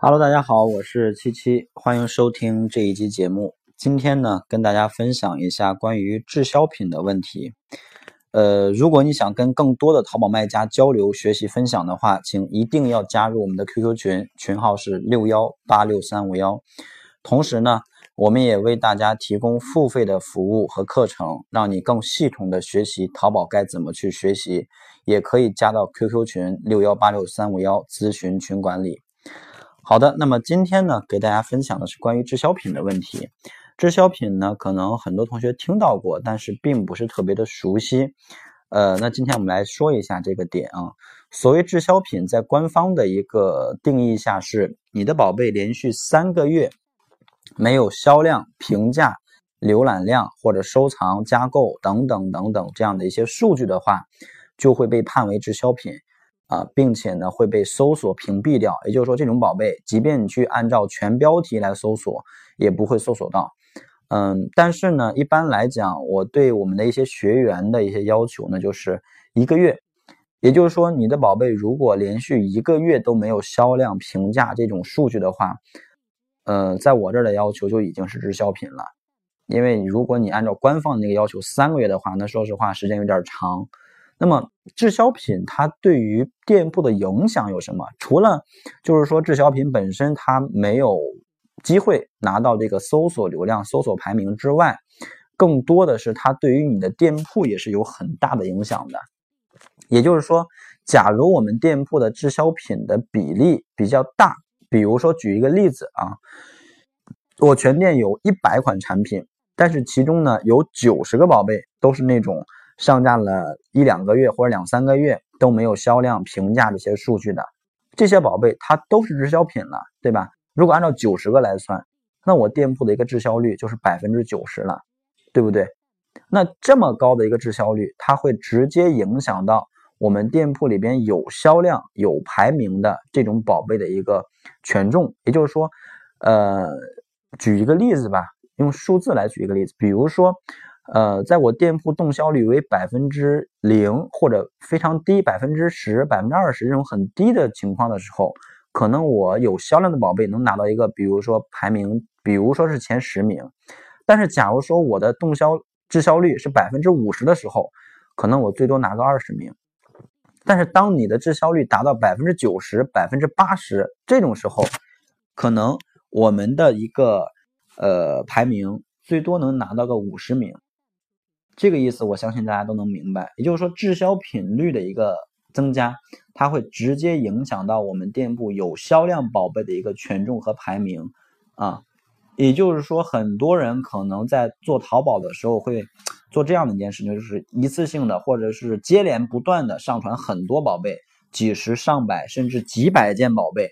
Hello，大家好，我是七七，欢迎收听这一期节目。今天呢，跟大家分享一下关于滞销品的问题。呃，如果你想跟更多的淘宝卖家交流、学习、分享的话，请一定要加入我们的 QQ 群，群号是六幺八六三五幺。同时呢，我们也为大家提供付费的服务和课程，让你更系统的学习淘宝该怎么去学习。也可以加到 QQ 群六幺八六三五幺咨询群管理。好的，那么今天呢，给大家分享的是关于滞销品的问题。滞销品呢，可能很多同学听到过，但是并不是特别的熟悉。呃，那今天我们来说一下这个点啊。所谓滞销品，在官方的一个定义下，是你的宝贝连续三个月没有销量、评价、浏览量或者收藏、加购等等等等这样的一些数据的话，就会被判为滞销品。啊，并且呢会被搜索屏蔽掉，也就是说，这种宝贝，即便你去按照全标题来搜索，也不会搜索到。嗯，但是呢，一般来讲，我对我们的一些学员的一些要求呢，就是一个月，也就是说，你的宝贝如果连续一个月都没有销量、评价这种数据的话，呃，在我这儿的要求就已经是滞销品了。因为如果你按照官方那个要求三个月的话，那说实话时间有点长。那么滞销品它对于店铺的影响有什么？除了就是说滞销品本身它没有机会拿到这个搜索流量、搜索排名之外，更多的是它对于你的店铺也是有很大的影响的。也就是说，假如我们店铺的滞销品的比例比较大，比如说举一个例子啊，我全店有一百款产品，但是其中呢有九十个宝贝都是那种。上架了一两个月或者两三个月都没有销量评价这些数据的这些宝贝，它都是滞销品了，对吧？如果按照九十个来算，那我店铺的一个滞销率就是百分之九十了，对不对？那这么高的一个滞销率，它会直接影响到我们店铺里边有销量、有排名的这种宝贝的一个权重。也就是说，呃，举一个例子吧，用数字来举一个例子，比如说。呃，在我店铺动销率为百分之零或者非常低，百分之十、百分之二十这种很低的情况的时候，可能我有销量的宝贝能拿到一个，比如说排名，比如说是前十名。但是，假如说我的动销滞销率是百分之五十的时候，可能我最多拿个二十名。但是，当你的滞销率达到百分之九十、百分之八十这种时候，可能我们的一个呃排名最多能拿到个五十名。这个意思，我相信大家都能明白。也就是说，滞销频率的一个增加，它会直接影响到我们店铺有销量宝贝的一个权重和排名啊。也就是说，很多人可能在做淘宝的时候会做这样的一件事情，就是一次性的或者是接连不断的上传很多宝贝，几十上百甚至几百件宝贝，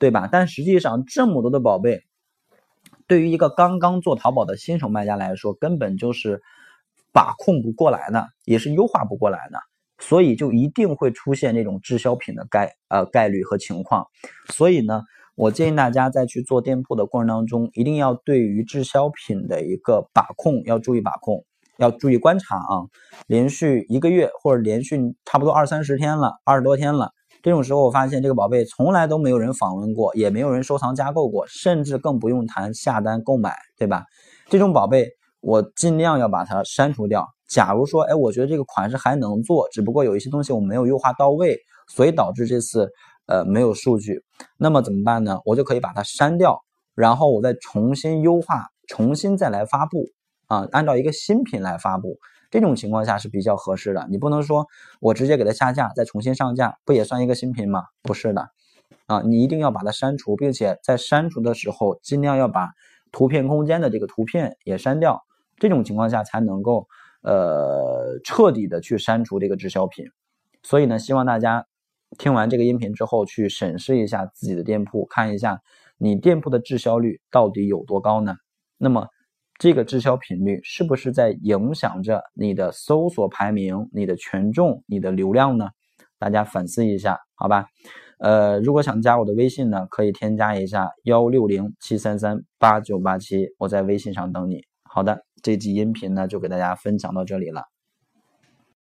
对吧？但实际上，这么多的宝贝，对于一个刚刚做淘宝的新手卖家来说，根本就是。把控不过来呢，也是优化不过来呢，所以就一定会出现这种滞销品的概呃概率和情况。所以呢，我建议大家在去做店铺的过程当中，一定要对于滞销品的一个把控要注意把控，要注意观察啊。连续一个月或者连续差不多二三十天了，二十多天了，这种时候我发现这个宝贝从来都没有人访问过，也没有人收藏加购过，甚至更不用谈下单购买，对吧？这种宝贝。我尽量要把它删除掉。假如说，哎，我觉得这个款式还能做，只不过有一些东西我没有优化到位，所以导致这次呃没有数据。那么怎么办呢？我就可以把它删掉，然后我再重新优化，重新再来发布啊，按照一个新品来发布。这种情况下是比较合适的。你不能说我直接给它下架，再重新上架，不也算一个新品吗？不是的，啊，你一定要把它删除，并且在删除的时候尽量要把图片空间的这个图片也删掉。这种情况下才能够，呃，彻底的去删除这个滞销品。所以呢，希望大家听完这个音频之后，去审视一下自己的店铺，看一下你店铺的滞销率到底有多高呢？那么，这个滞销频率是不是在影响着你的搜索排名、你的权重、你的流量呢？大家反思一下，好吧？呃，如果想加我的微信呢，可以添加一下幺六零七三三八九八七，我在微信上等你。好的。这期音频呢，就给大家分享到这里了。